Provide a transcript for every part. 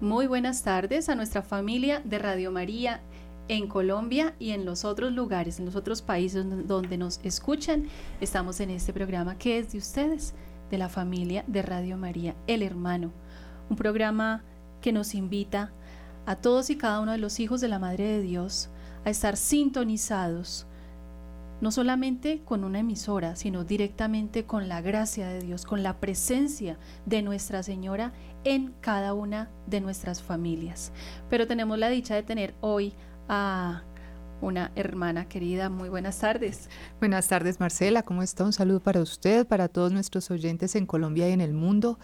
muy buenas tardes a nuestra familia de Radio María en Colombia y en los otros lugares, en los otros países donde nos escuchan. Estamos en este programa que es de ustedes, de la familia de Radio María, El Hermano. Un programa que nos invita a todos y cada uno de los hijos de la Madre de Dios a estar sintonizados no solamente con una emisora, sino directamente con la gracia de Dios, con la presencia de Nuestra Señora en cada una de nuestras familias. Pero tenemos la dicha de tener hoy a una hermana querida. Muy buenas tardes. Buenas tardes, Marcela. ¿Cómo está? Un saludo para usted, para todos nuestros oyentes en Colombia y en el mundo.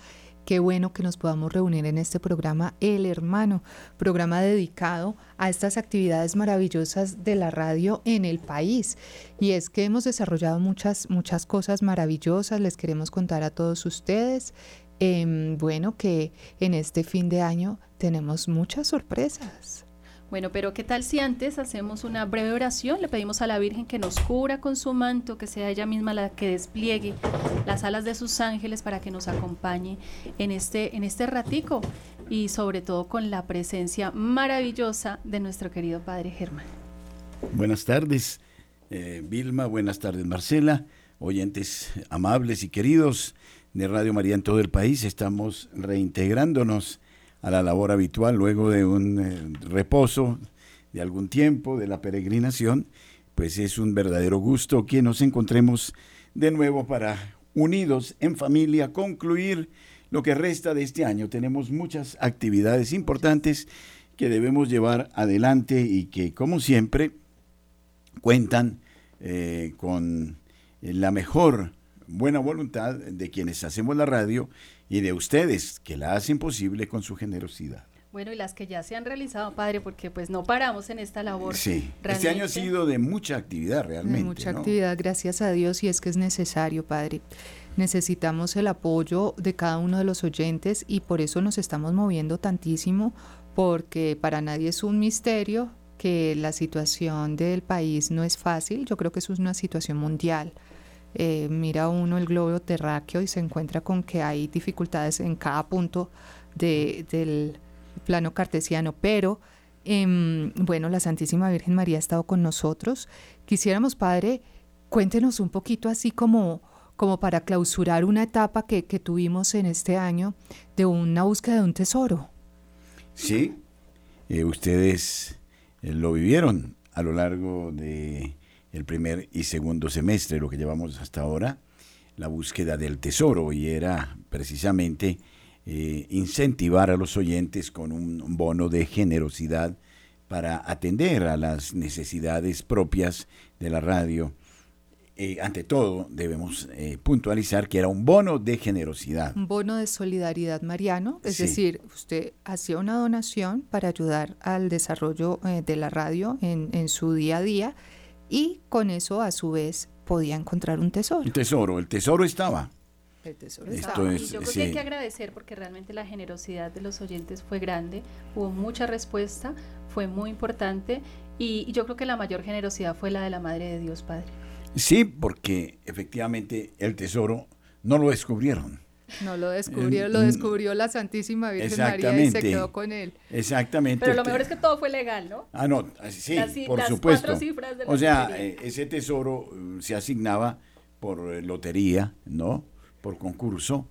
Qué bueno que nos podamos reunir en este programa El Hermano, programa dedicado a estas actividades maravillosas de la radio en el país. Y es que hemos desarrollado muchas, muchas cosas maravillosas, les queremos contar a todos ustedes. Em, bueno, que en este fin de año tenemos muchas sorpresas. Bueno, pero ¿qué tal si antes hacemos una breve oración? Le pedimos a la Virgen que nos cubra con su manto, que sea ella misma la que despliegue las alas de sus ángeles para que nos acompañe en este, en este ratico y sobre todo con la presencia maravillosa de nuestro querido Padre Germán. Buenas tardes, eh, Vilma, buenas tardes, Marcela, oyentes amables y queridos de Radio María en todo el país. Estamos reintegrándonos a la labor habitual luego de un eh, reposo de algún tiempo de la peregrinación, pues es un verdadero gusto que nos encontremos de nuevo para unidos en familia concluir lo que resta de este año. Tenemos muchas actividades importantes que debemos llevar adelante y que como siempre cuentan eh, con la mejor buena voluntad de quienes hacemos la radio y de ustedes que la hacen posible con su generosidad. Bueno, y las que ya se han realizado, padre, porque pues no paramos en esta labor. Sí, este año ha sido de mucha actividad realmente. De mucha actividad, gracias a Dios, y es que es necesario, padre. Necesitamos el apoyo de cada uno de los oyentes y por eso nos estamos moviendo tantísimo, porque para nadie es un misterio que la situación del país no es fácil, yo creo que eso es una situación mundial. Eh, mira uno el globo terráqueo y se encuentra con que hay dificultades en cada punto del plano cartesiano, pero em, bueno, la Santísima Virgen María ha estado con nosotros. Quisiéramos, Padre, cuéntenos un poquito así como, como para clausurar una etapa que, que tuvimos en este año de una búsqueda de un tesoro. Sí, eh, ustedes eh, lo vivieron a lo largo de el primer y segundo semestre, lo que llevamos hasta ahora, la búsqueda del tesoro y era precisamente eh, incentivar a los oyentes con un bono de generosidad para atender a las necesidades propias de la radio. Eh, ante todo, debemos eh, puntualizar que era un bono de generosidad. Un bono de solidaridad mariano, es decir, usted hacía una donación para ayudar al desarrollo de la radio en, en su día a día y con eso a su vez podía encontrar un tesoro. Un tesoro, el tesoro estaba. El tesoro estaba. y yo creo que hay que agradecer porque realmente la generosidad de los oyentes fue grande, hubo mucha respuesta, fue muy importante y, yo creo que la mayor generosidad fue la de la Madre de Dios Padre. Sí, porque efectivamente el tesoro no lo descubrieron. No lo descubrieron, lo descubrió la Santísima Virgen María y se quedó con él. Exactamente. Pero lo mejor es que todo fue legal, ¿no? Ah, no, sí, por supuesto. o sea, eh, ese tesoro uh, se asignaba por eh, lotería, ¿no? Por concurso.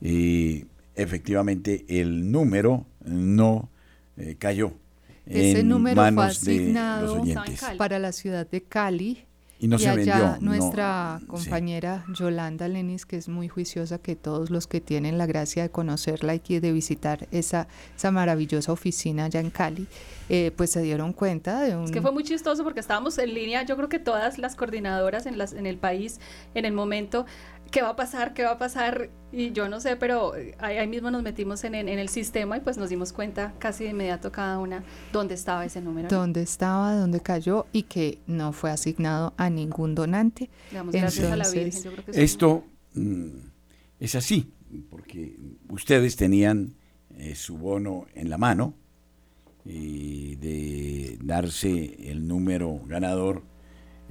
Y efectivamente el número no eh, cayó. Ese número fue asignado para la ciudad de Cali y no se allá nuestra compañera Yolanda Lenis, que es muy juiciosa, que todos los que tienen la gracia de conocerla y de visitar esa, esa maravillosa oficina allá en Cali, eh, pues se dieron cuenta de un... Es que fue muy chistoso porque estábamos en línea, yo creo que todas las coordinadoras en, las, en el país en el momento qué va a pasar, qué va a pasar, y yo no sé, pero ahí, mismo nos metimos en, el sistema y pues nos dimos cuenta casi de inmediato cada una dónde estaba ese número. Dónde estaba, dónde cayó y que no fue asignado a ningún donante. gracias a la Virgen. Yo creo que esto mm, es así, porque ustedes tenían eh, su bono en la mano y de darse el número ganador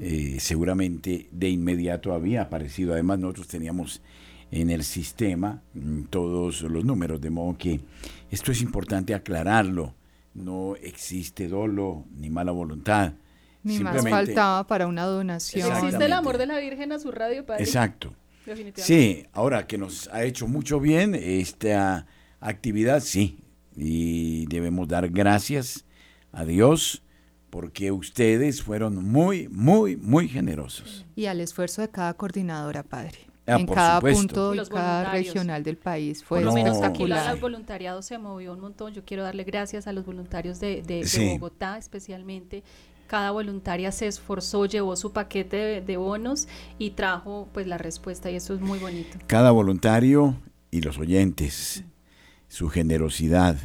eh, seguramente de inmediato había aparecido. Además, nosotros teníamos en el sistema mm, todos los números, de modo que esto es importante aclararlo. No existe dolo ni mala voluntad. Ni más faltaba para una donación. Existe el amor de la Virgen a su radio, padre. Exacto. Sí, ahora que nos ha hecho mucho bien esta actividad, sí, y debemos dar gracias a Dios porque ustedes fueron muy, muy, muy generosos. Y al esfuerzo de cada coordinadora, padre. Ah, en cada punto y cada regional del país fue Por lo menos aquí el voluntariado se movió un montón. Yo quiero darle gracias a los voluntarios de, de, Bogotá especialmente. Cada voluntaria se esforzó, llevó su paquete de, bonos y trajo pues la respuesta y eso es muy bonito. Cada voluntario y los oyentes, su generosidad.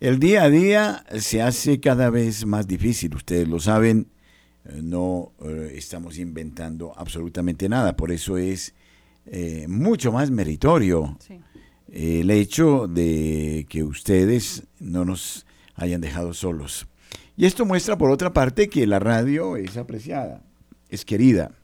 El día a día se hace cada vez más difícil, ustedes lo saben, eh, no eh, estamos inventando absolutamente nada, por eso es eh, mucho más meritorio el hecho de que ustedes no nos hayan dejado solos. Y esto muestra, por otra parte, que la radio es apreciada, es querida.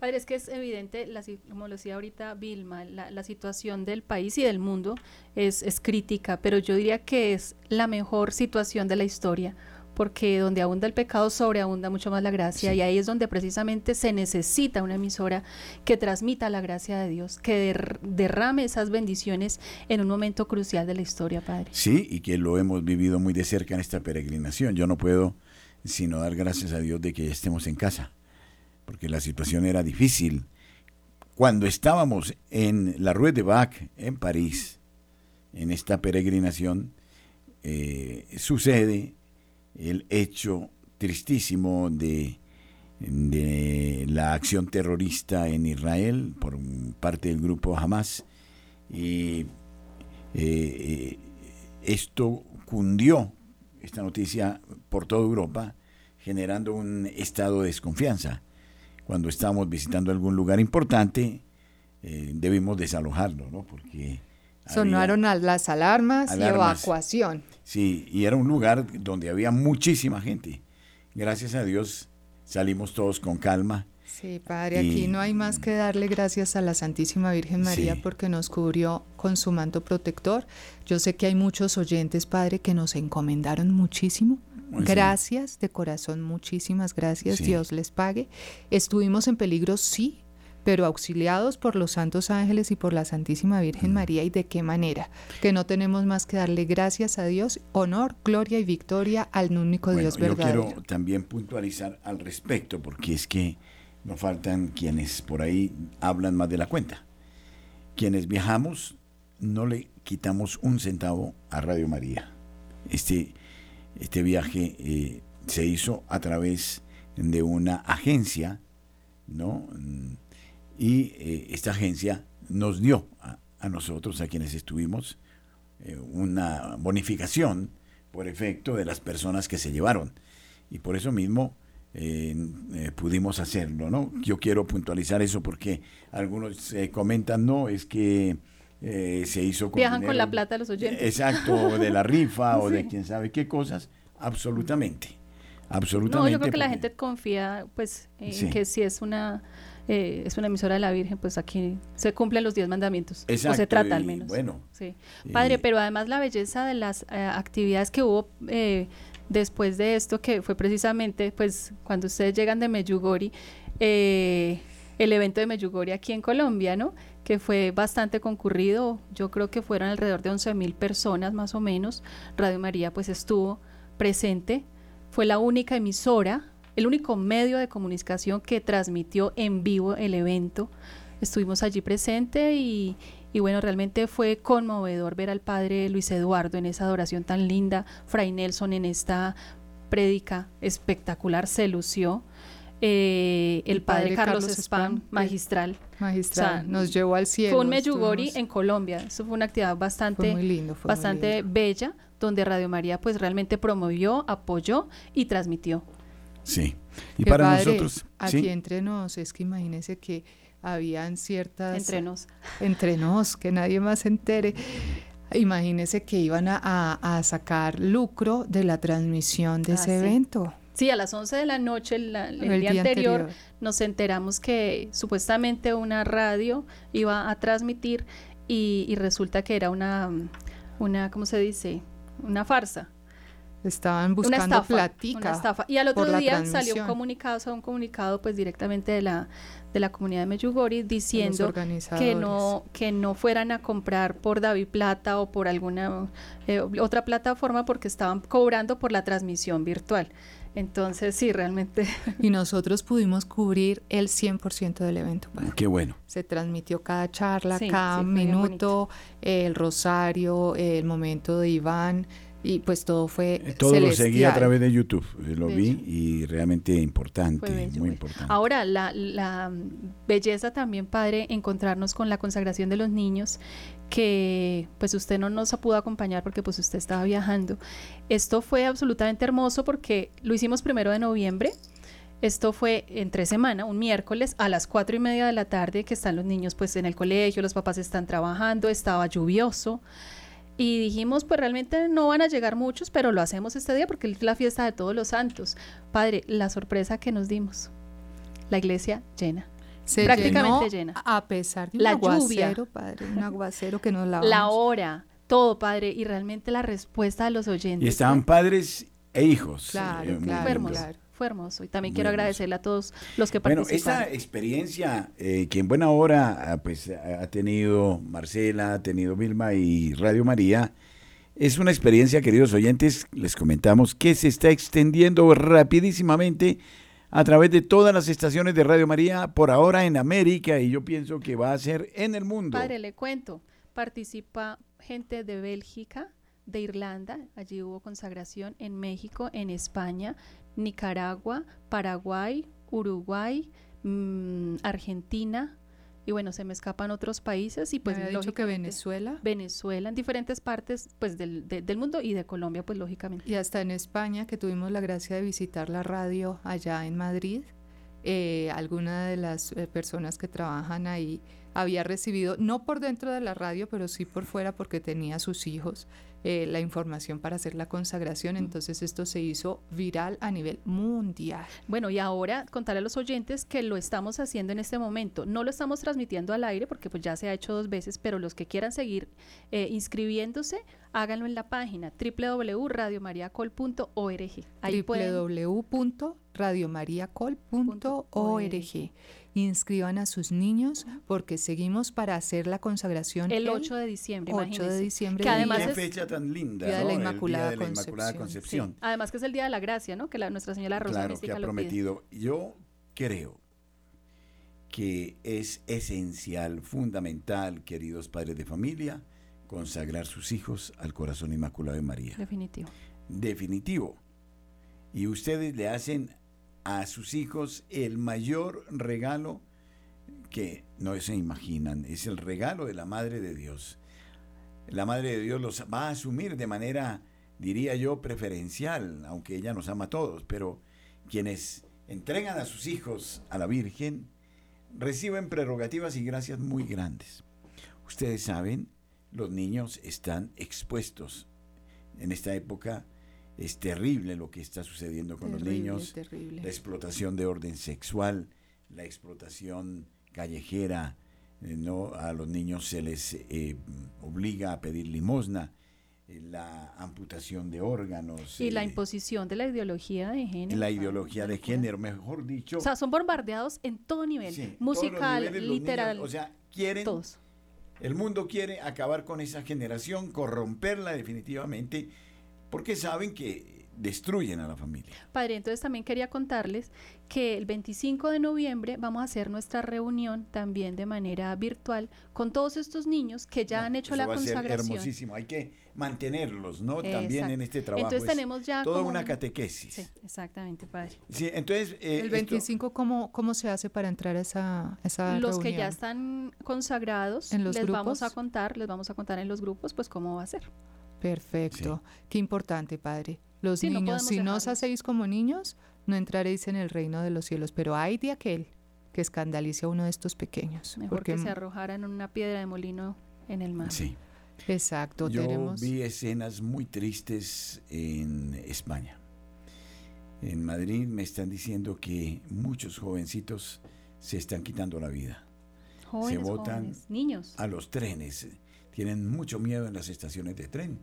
Padre, es que es evidente, la, como lo decía ahorita Vilma, la, la, situación del país y del mundo es, es crítica, pero yo diría que es la mejor situación de la historia porque donde abunda el pecado sobreabunda mucho más la gracia y ahí es donde precisamente se necesita una emisora que transmita la gracia de Dios, que derrame esas bendiciones en un momento crucial de la historia, Padre. Sí, y que lo hemos vivido muy de cerca en esta peregrinación. Yo no puedo sino dar gracias a Dios de que ya estemos en casa, porque la situación era difícil. Cuando estábamos en la Rue de Bac, en París, en esta peregrinación, eh, sucede el hecho tristísimo de, la acción terrorista en Israel por parte del grupo Hamas. Y eh, eh, esto cundió, esta noticia, por toda Europa, generando un estado de desconfianza. Cuando estamos visitando algún lugar importante, eh, debimos desalojarlo, ¿no? Porque Sonaron las alarmas, y evacuación. Sí, y era un lugar donde había muchísima gente. Gracias a Dios salimos todos con calma. Sí, Padre, aquí no hay más que darle gracias a la Santísima Virgen María porque nos cubrió con su manto protector. Yo sé que hay muchos oyentes, Padre, que nos encomendaron muchísimo. Gracias de corazón, muchísimas gracias. Dios les pague. Estuvimos en peligro, sí, pero auxiliados por los santos ángeles y por la Santísima Virgen mm. María. ¿Y de qué manera? Que no tenemos más que darle gracias a Dios, honor, gloria y victoria al único Dios verdadero. Yo quiero también puntualizar al respecto, porque es que nos faltan quienes por ahí hablan más de la cuenta. Quienes viajamos no le quitamos un centavo a Radio María. Este, este viaje eh, se hizo a través de una agencia, ¿no? y eh, esta agencia nos dio a, nosotros, a quienes estuvimos, eh, una bonificación por efecto de las personas que se llevaron. Y por eso mismo eh, pudimos hacerlo, ¿no? Yo quiero puntualizar eso porque algunos comentan, no, es que se hizo con Viajan con la plata los oyentes. Exacto, de la rifa o de quién sabe qué cosas, absolutamente. Absolutamente. No, yo creo que la gente confía, pues, en que si es una eh, es una emisora de la Virgen, pues aquí se cumplen los diez mandamientos. o se trata al menos. Bueno. Sí. Padre, pero además la belleza de las eh, actividades que hubo eh, después de esto, que fue precisamente, pues, cuando ustedes llegan de Meyugori, el evento de Meyugori aquí en Colombia, ¿no? Que fue bastante concurrido, yo creo que fueron alrededor de 11 mil personas más o menos. Radio María pues estuvo presente, fue la única emisora el único medio de comunicación que transmitió en vivo el evento. Estuvimos allí presente y, bueno, realmente fue conmovedor ver al padre Luis Eduardo en esa adoración tan linda, Fray Nelson en esta prédica espectacular, se lució. Eh, el, padre, Carlos, Spam, magistral. Magistral, nos llevó al cielo. Fue un Meyugori en Colombia, eso fue una actividad bastante, bastante bella, donde Radio María pues realmente promovió, apoyó y transmitió. Sí. Y para nosotros. Aquí entre nos, es que imagínese que habían ciertas. Entre nos. Entre nos, que nadie más se entere. Imagínese que iban a, sacar lucro de la transmisión de ah, ese evento. Sí, a las 11 de la noche, el, día, anterior, nos enteramos que supuestamente una radio iba a transmitir y, resulta que era una, una, ¿cómo se dice? Una farsa. Estaban buscando una estafa, Una estafa. Y al otro día salió un comunicado, o sea, un comunicado pues directamente de la de la comunidad de Meyugori diciendo que no que no fueran a comprar por David Plata o por alguna eh, otra plataforma porque estaban cobrando por la transmisión virtual. Entonces, sí, realmente. Y nosotros pudimos cubrir el 100% del evento. Qué bueno. Se transmitió cada charla, cada minuto, el rosario, el momento de Iván y pues todo fue todo lo seguí a través de YouTube eh, lo vi y realmente importante muy importante. Ahora la, la, belleza también padre encontrarnos con la consagración de los niños que pues usted no nos pudo acompañar porque pues usted estaba viajando. Esto fue absolutamente hermoso porque lo hicimos primero de noviembre. Esto fue entre semana, un miércoles a las cuatro y media de la tarde que están los niños pues en el colegio, los papás están trabajando, estaba lluvioso. Y dijimos, pues realmente no van a llegar muchos, pero lo hacemos este día porque es la fiesta de todos los santos. Padre, la sorpresa que nos dimos, la iglesia llena. prácticamente llena. A pesar de un la aguacero, padre, un aguacero que nos lavamos. La hora, todo, padre, y realmente la respuesta de los oyentes. Y estaban padres e hijos. Claro, eh, claro fue hermoso. Y también quiero agradecerle a todos los que participaron. Bueno, esta experiencia eh, que en buena hora ah, pues, ha tenido Marcela, ha tenido Vilma y Radio María, es una experiencia, queridos oyentes, les comentamos, que se está extendiendo rapidísimamente a través de todas las estaciones de Radio María, por ahora en América, y yo pienso que va a ser en el mundo. Padre, le cuento, participa gente de Bélgica, de Irlanda, allí hubo consagración, en México, en España, Nicaragua, Paraguay, Uruguay, mm, Argentina, y bueno, se me escapan otros países y pues me dicho que Venezuela. Venezuela, en diferentes partes pues del, del, mundo y de Colombia pues lógicamente. Y hasta en España que tuvimos la gracia de visitar la radio allá en Madrid, eh, alguna de las eh, personas que trabajan ahí había recibido, no por dentro de la radio, pero sí por fuera porque tenía sus hijos eh, la información para hacer la consagración. Entonces esto se hizo viral a nivel mundial. Bueno, y ahora contarle a los oyentes que lo estamos haciendo en este momento. No lo estamos transmitiendo al aire porque pues ya se ha hecho dos veces, pero los que quieran seguir eh, inscribiéndose, háganlo en la página www.radiomariacol.org. www.radiomariacol.org inscriban a sus niños porque seguimos para hacer la consagración el 8 de diciembre. 8 de diciembre. Que además es fecha tan linda, día de la Inmaculada, Concepción. Además que es el día de la gracia, ¿no? Que la, Nuestra Señora Rosa claro, que ha prometido. Yo creo que es esencial, fundamental, queridos padres de familia, consagrar sus hijos al corazón inmaculado de María. Definitivo. Definitivo. Y ustedes le hacen a sus hijos el mayor regalo que no se imaginan, es el regalo de la Madre de Dios. La Madre de Dios los va a asumir de manera, diría yo, preferencial, aunque ella nos ama a todos, pero quienes entregan a sus hijos a la Virgen reciben prerrogativas y gracias muy grandes. Ustedes saben, los niños están expuestos en esta época es terrible lo que está sucediendo con los niños. La explotación de orden sexual, la explotación callejera, eh, no a los niños se les eh, obliga a pedir limosna, eh, la amputación de órganos. Y la imposición de la ideología de género. La ideología de género, mejor dicho. O sea, son bombardeados en todo nivel, musical, literal. o sea, quieren... Todos. El mundo quiere acabar con esa generación, corromperla definitivamente porque saben que destruyen a la familia. Padre, entonces también quería contarles que el 25 de noviembre vamos a hacer nuestra reunión también de manera virtual con todos estos niños que ya han hecho la va consagración. A ser hermosísimo, hay que mantenerlos, ¿no? También en este trabajo. Entonces tenemos ya toda una catequesis. Sí, exactamente, padre. Sí, entonces eh, el 25 cómo cómo se hace para entrar a esa esa Los que ya están consagrados ¿En los les vamos a contar, les vamos a contar en los grupos pues cómo va a ser. Perfecto. Qué importante, Padre. Los niños, si no os hacéis como niños, no entraréis en el reino de los cielos. Pero hay de aquel que escandalice a uno de estos pequeños. Mejor porque que se arrojaran una piedra de molino en el mar. Sí. Exacto. Yo vi escenas muy tristes en España. En Madrid me están diciendo que muchos jovencitos se están quitando la vida. Jóvenes, se botan jóvenes, niños. a los trenes. Tienen mucho miedo en las estaciones de tren.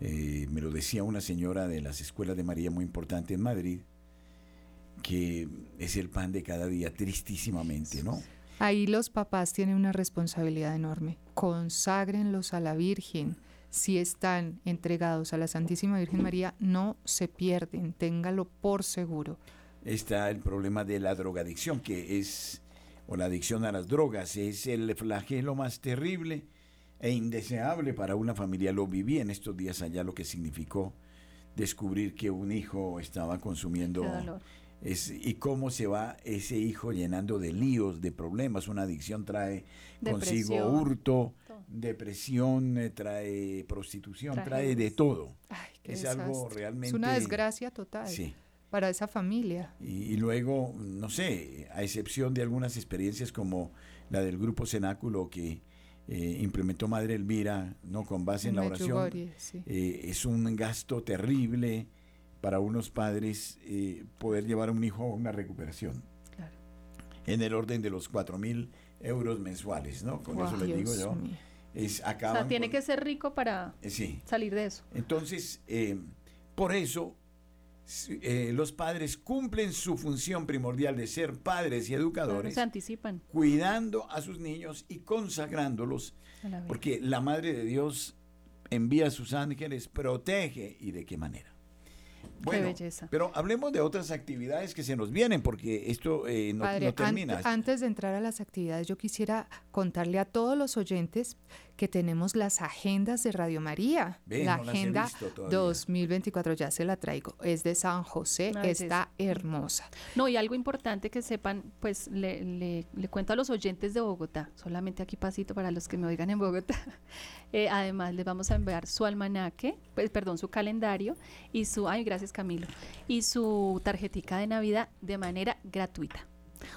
Eh, me lo decía una señora de las escuelas de María muy importante en Madrid, que es el pan de cada día, tristísimamente, ¿no? Ahí los papás tienen una responsabilidad enorme. Conságrenlos a la Virgen. Si están entregados a la Santísima Virgen María, no se pierden, téngalo por seguro. Está el problema de la drogadicción, que es, o la adicción a las drogas, es el flagelo más terrible e indeseable para una familia. Lo viví en estos días allá, lo que significó descubrir que un hijo estaba consumiendo es, y cómo se va ese hijo llenando de líos, de problemas. Una adicción trae consigo hurto, Todo. depresión, eh, trae prostitución, trae de todo. Ay, Es algo realmente- Es una desgracia total Sí. para esa familia. Y, y luego, no sé, a excepción de algunas experiencias como la del grupo Cenáculo que eh, implementó Madre Elvira, no con base en, la oración, sí. eh, es un gasto terrible para unos padres eh, poder llevar a un hijo a una recuperación Claro. en el orden de los cuatro mil euros mensuales, ¿no? Con eso les digo yo. Es, O sea, tiene con- que ser rico para sí. salir de eso. Entonces, por eso, eh, los padres cumplen su función primordial de ser padres y Claro, educadores, se anticipan cuidando a sus niños y consagrándolos, la porque la Madre de Dios envía a sus ángeles, protege y de qué manera. Bueno, belleza. pero hablemos de otras actividades que se nos vienen, porque esto eh, no, Padre, no termina. ante- antes de entrar a las actividades, yo quisiera contarle a todos los oyentes que tenemos las agendas de Radio María. Ve, la no las he agenda visto todavía. 2024, ya se la traigo. Es de San José, Ah, es está hermosa. No, y algo importante que sepan, pues le, le- le cuento a los oyentes de Bogotá, solamente aquí pasito para los que me oigan en Bogotá. Eh, además, les vamos a enviar su almanaque, pues, perdón, su calendario y su, ay, gracias Camilo, y su tarjetica de Navidad de manera gratuita.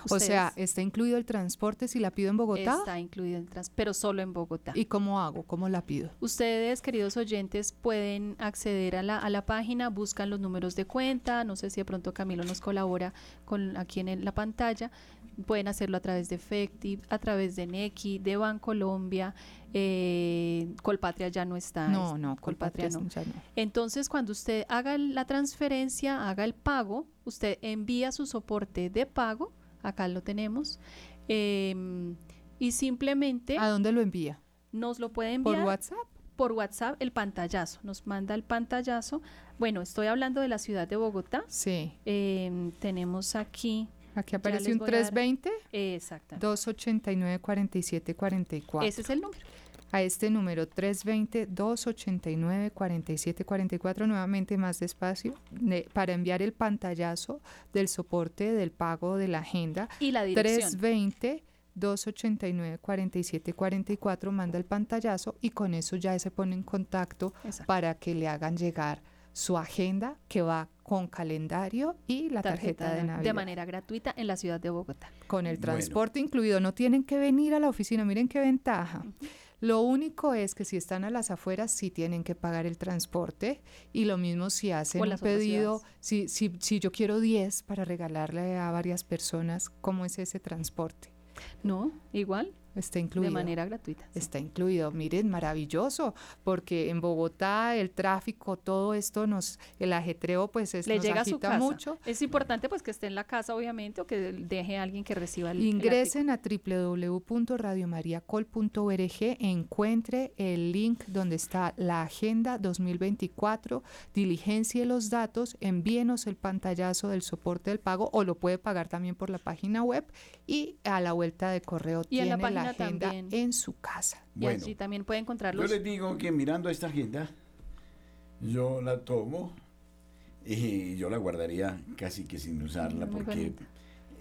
O sea, está incluido el transporte si la pido en Bogotá. está incluido el trans, pero solo en Bogotá. ¿Y cómo hago? ¿Cómo la pido? Ustedes, queridos oyentes, pueden acceder a la, a la página, buscan los números de cuenta, no sé si de pronto Camilo nos colabora con aquí en el- la pantalla, pueden hacerlo a través de Efectiv, a través de Nequi, de Bancolombia, eh, Colpatria ya no está. No, no, Colpatria no. ya no. Entonces, cuando usted haga la transferencia, haga el pago, usted envía su soporte de pago, acá lo tenemos, em, y simplemente ¿A dónde lo envía? nos lo puede ¿Por enviar WhatsApp? por WhatsApp el pantallazo. Nos manda el pantallazo. Bueno, estoy hablando de la ciudad de Bogotá. Sí. Eh, tenemos aquí. Aquí aparece un voy a dar- 320 eh, exactamente. 289 4744. Ese es el número. A este número 320-289-4744, nuevamente más despacio, de- para enviar el pantallazo del soporte del pago de la agenda. Y la dirección. 320-289-4744, manda el pantallazo y con eso ya se pone en contacto Exacto. para que le hagan llegar su agenda que va con calendario y la tarjeta, de Navidad. de manera gratuita en la ciudad de Bogotá. Con el Bueno. transporte incluido, no tienen que venir a la oficina, miren qué ventaja. Lo único es que si están a las afueras sí tienen que pagar el transporte y lo mismo si hacen un pedido, si, si, si yo quiero 10 para regalarle a varias personas, ¿cómo es ese transporte? No, igual, Está incluido. de manera gratuita. sí. Está incluido. Miren, maravilloso, porque en Bogotá el tráfico, todo esto nos, el ajetreo pues es, Le nos llega a su agita casa. mucho. Es importante pues que esté en la casa, obviamente, o que deje a alguien que reciba el el Ingresen a www.radiomariacol.org, encuentre el link donde está la agenda 2024, diligencie los datos, envíenos el pantallazo del soporte del pago o lo puede pagar también por la página web y a la vuelta de correo Y en la tiene la, agenda también. en su casa. Y Bueno. allí también puede encontrar Yo les digo que mirando esta agenda, yo la tomo y yo la guardaría casi que sin usarla Muy porque bonita.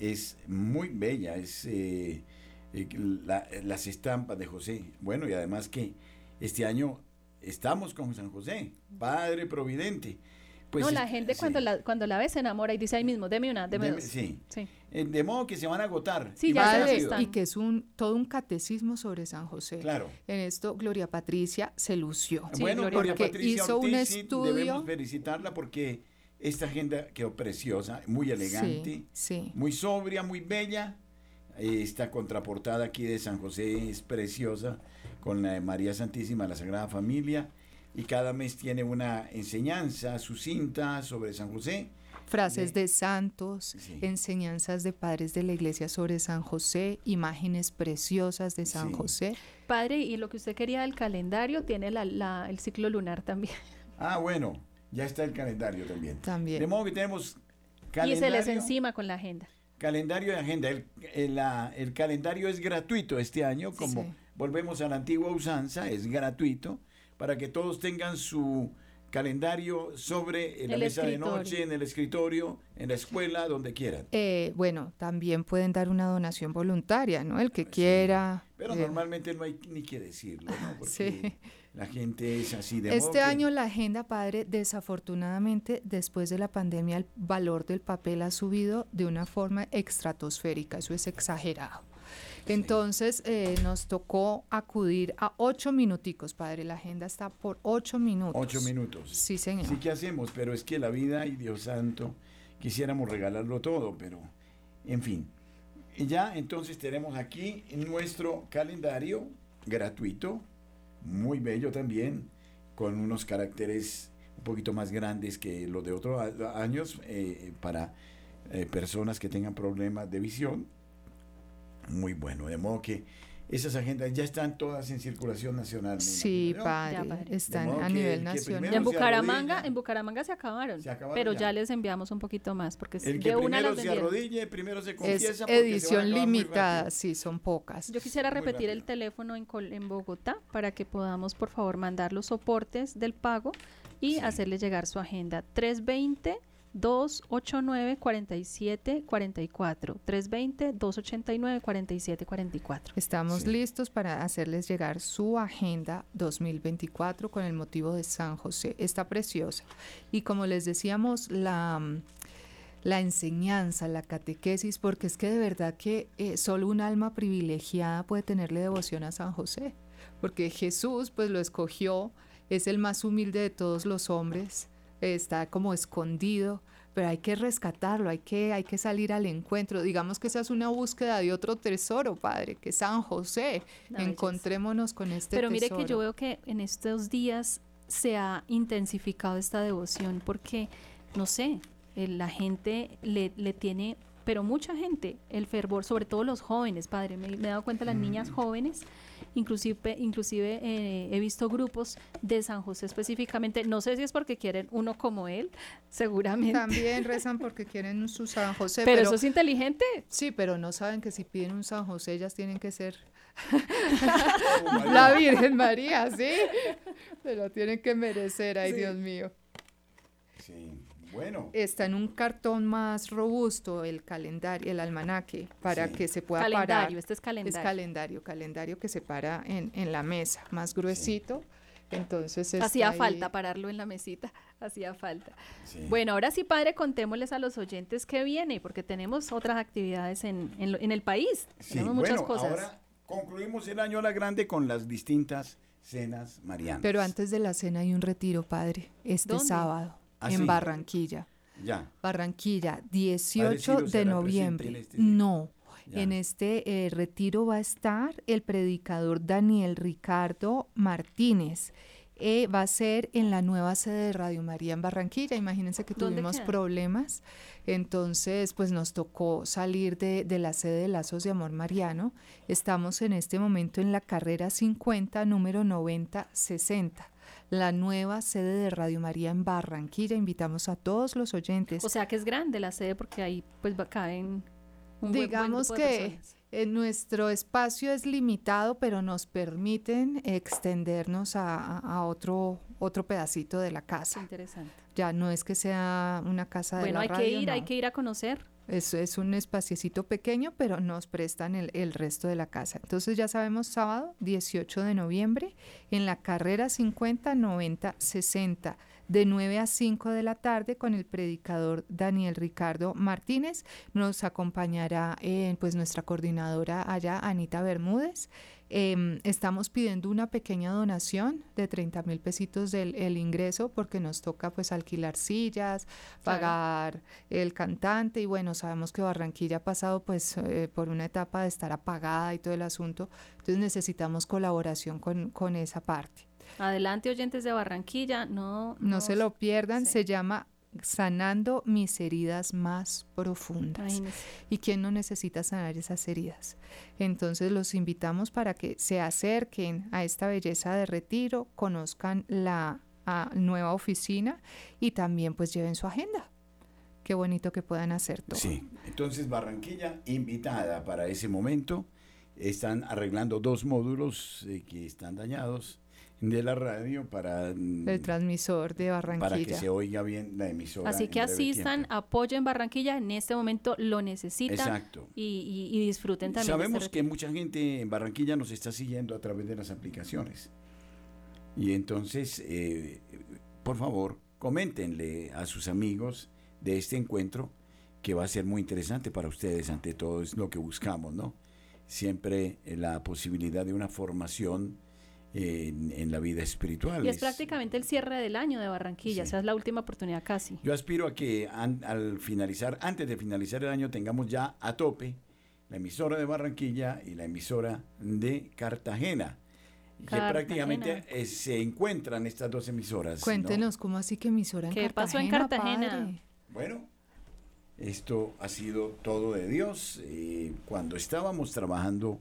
es muy bella, es eh, eh, la- las estampas de José. Bueno, y además que este año estamos con San José, Padre Providente. Pues no, la es- gente sí. cuando la, cuando la ve se enamora y dice ahí mismo, deme una, deme Deme- dos. sí. Sí. Eh, De modo que se van a agotar. Sí, Y ya se y que es un todo un catecismo sobre San José. Claro. En esto Gloria Patricia se lució. Sí, bueno, Gloria Gloria Patricia hizo un Ortiz, sí, estudio- debemos felicitarla porque Esta agenda quedó preciosa, muy elegante, sí. muy sobria, muy bella. Esta contraportada aquí de San José es preciosa, con la de María Santísima, la Sagrada Familia, y cada mes tiene una enseñanza sucinta sobre San José. Frases de santos, enseñanzas de padres de la iglesia sobre San José, imágenes preciosas de San José. Padre, y lo que usted quería del calendario, tiene la, el ciclo lunar también. Ah, bueno, ya está el calendario también. También. De modo que tenemos calendario. Y se les encima con la agenda. Calendario de agenda. El, el, calendario es gratuito este año, como volvemos a la antigua usanza, es gratuito, para que todos tengan su calendario sobre la mesa de noche, en el escritorio, en la escuela, donde quieran. Eh, bueno, también pueden dar una donación voluntaria, ¿no? El que quiera. Pero eh. normalmente no hay ni que decirlo, ¿no? Porque sí. la gente es así de Este año la agenda, padre, desafortunadamente, después de la pandemia, el valor del papel ha subido de una forma estratosférica. Eso es exagerado. Entonces eh, nos tocó acudir a ocho minuticos, padre. La agenda está por ocho minutos. Ocho minutos. Sí, señor. Sí, ¿qué hacemos? Pero es que la vida y Dios santo, quisiéramos regalarlo todo, pero en fin. Y ya entonces tenemos aquí nuestro calendario gratuito, muy bello también, con unos caracteres un poquito más grandes que los de otros años eh, para eh, personas que tengan problemas de visión muy bueno. De modo que esas agendas ya están todas en circulación nacional. Sí, padre, están a nivel nacional. en Bucaramanga, en Bucaramanga se acabaron, pero ya. les enviamos un poquito más porque el que de una primero se arrodille, primero se confiesa. Es edición limitada, sí, son pocas. Yo quisiera repetir el teléfono en, en Bogotá para que podamos, por favor, mandar los soportes del pago y hacerle llegar su agenda 320 289-4744. 320-289-4744. Estamos listos para hacerles llegar su agenda 2024 con el motivo de San José. Está preciosa. Y como les decíamos, la, la enseñanza, la catequesis, porque es que de verdad que eh, solo un alma privilegiada puede tenerle devoción a San José. Porque Jesús pues lo escogió, es el más humilde de todos los hombres está como escondido, pero hay que rescatarlo, hay que, hay que salir al encuentro. Digamos que esa es una búsqueda de otro tesoro, Padre, que San José. Encontrémonos con este pero tesoro. Pero mire que yo veo que en estos días se ha intensificado esta devoción porque, no sé, la gente le, le tiene pero mucha gente, el fervor, sobre todo los jóvenes, padre, me, he dado cuenta las niñas mm. jóvenes, inclusive, inclusive eh, he visto grupos de San José específicamente, no sé si es porque quieren uno como él, seguramente. También rezan porque quieren su San José. Pero, eso es inteligente. Sí, pero no saben que si piden un San José ellas tienen que ser la Virgen María, ¿sí? Se lo tienen que merecer, ay Dios mío. Sí. Bueno. Está en un cartón más robusto el calendario, el almanaque, para que se pueda calendario, Este es calendario. Es calendario, calendario que se para en, en la mesa, más gruesito. Entonces hacía falta pararlo en la mesita, hacía falta. Bueno, ahora sí, padre, contémosles a los oyentes qué viene, porque tenemos otras actividades en, en, el país. tenemos muchas cosas. Ahora concluimos el año a la grande con las distintas cenas marianas. Pero antes de la cena hay un retiro, padre, este sábado. Ah, en Barranquilla. Ya. Barranquilla, 18 de noviembre. Este no, en este eh, retiro va a estar el predicador Daniel Ricardo Martínez. Eh, va a ser en la nueva sede de Radio María en Barranquilla. Imagínense que tuvimos problemas, entonces pues nos tocó salir de, de, la sede de Lazos de Amor Mariano. Estamos en este momento en la carrera 50, número 9060 la nueva sede de Radio María en Barranquilla. Invitamos a todos los oyentes. O sea que es grande la sede porque ahí pues caen un Digamos que nuestro espacio es limitado, pero nos permiten extendernos a, otro otro pedacito de la casa. Interesante. Ya no es que sea una casa de la radio. Bueno, hay que ir, hay que ir a conocer. Es, un espaciecito pequeño, pero nos prestan el, el, resto de la casa. Entonces ya sabemos, sábado 18 de noviembre, en la carrera 50 90 60 de 9 a 5 de la tarde con el predicador Daniel Ricardo Martínez. Nos acompañará eh, pues nuestra coordinadora allá, Anita Bermúdez. Em, estamos pidiendo una pequeña donación de 30 mil pesitos del el ingreso porque nos toca pues alquilar sillas, pagar el cantante y bueno, sabemos que Barranquilla ha pasado pues eh, por una etapa de estar apagada y todo el asunto, entonces necesitamos colaboración con, con esa parte. Adelante oyentes de Barranquilla, no... No, se lo pierdan, se llama sanando mis heridas más profundas. ¿Y quién no necesita sanar esas heridas? Entonces los invitamos para que se acerquen a esta belleza de retiro, conozcan la nueva oficina y también pues lleven su agenda. Qué bonito que puedan hacer todo. Sí, entonces Barranquilla invitada para ese momento. Están arreglando dos módulos eh, que están dañados de la radio para mm, el transmisor de Barranquilla para que se oiga bien la emisora. Así que asistan, apoyen Barranquilla, en este momento lo necesitan Exacto. Y, disfruten también. Sabemos este que mucha gente en Barranquilla nos está siguiendo a través de las aplicaciones y entonces, eh, por favor, coméntenle a sus amigos de este encuentro que va a ser muy interesante para ustedes. Ante todo es lo que buscamos, ¿no? Siempre la posibilidad de una formación en, la vida espiritual. Y es, prácticamente el cierre del año de Barranquilla, o sea, es la última oportunidad casi. Yo aspiro a que al finalizar, antes de finalizar el año, tengamos ya a tope la emisora de Barranquilla y la emisora de Cartagena. Que prácticamente eh, se encuentran estas dos emisoras. Cuéntenos, ¿cómo así que emisora en ¿Qué pasó en Cartagena? Bueno, esto ha sido todo de Dios. Eh, cuando estábamos trabajando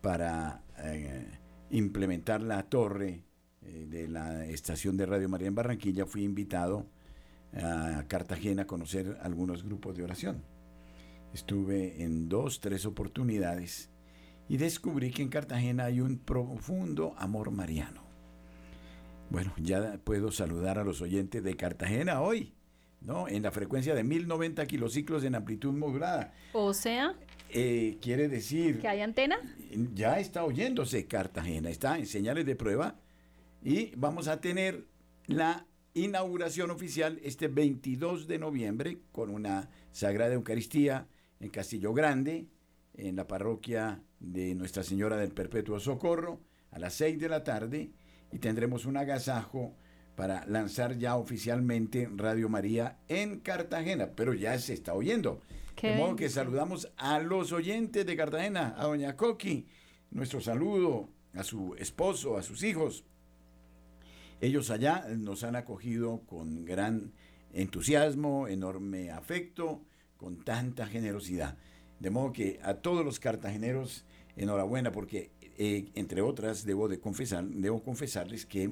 para eh, implementar la torre eh, de la estación de Radio María en Barranquilla, fui invitado a Cartagena a conocer algunos grupos de oración. Estuve en dos, tres oportunidades y descubrí que en Cartagena hay un profundo amor mariano. Bueno, ya puedo saludar a los oyentes de Cartagena hoy. ¿no? En la frecuencia de 1090 kilociclos en amplitud modulada. O sea, eh, quiere decir... ¿Que hay antena? Ya está oyéndose Cartagena, está en señales de prueba y vamos a tener la inauguración oficial este 22 de noviembre con una Sagrada Eucaristía en Castillo Grande, en la parroquia de Nuestra Señora del Perpetuo Socorro, a las 6 de la tarde, y tendremos un agasajo para lanzar ya oficialmente Radio María en Cartagena, pero ya se está oyendo. De modo que saludamos a los oyentes de Cartagena, a doña Coqui, nuestro saludo a su esposo, a sus hijos. Ellos allá nos han acogido con gran entusiasmo, enorme afecto, con tanta generosidad. De modo que a todos los cartageneros, enhorabuena, porque eh, entre otras debo de confesar, debo confesarles que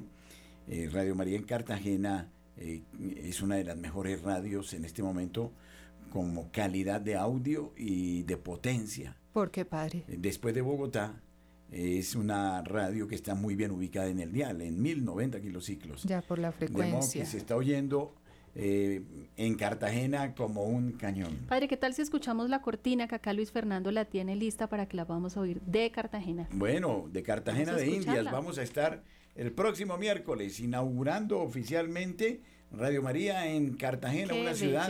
eh, Radio María en Cartagena eh, es una de las mejores radios en este momento como calidad de audio y de potencia. ¿Por qué, padre? Eh, después de Bogotá, es una radio que está muy bien ubicada en el dial, en 1090 kilociclos. Ya por la frecuencia. De modo que se está oyendo en Cartagena como un cañón. Padre, ¿qué tal si escuchamos la cortina que acá Luis Fernando la tiene lista para que la vamos a oír de Cartagena? Bueno, de Cartagena de Indias vamos a estar el próximo miércoles, inaugurando oficialmente Radio María en Cartagena, una ciudad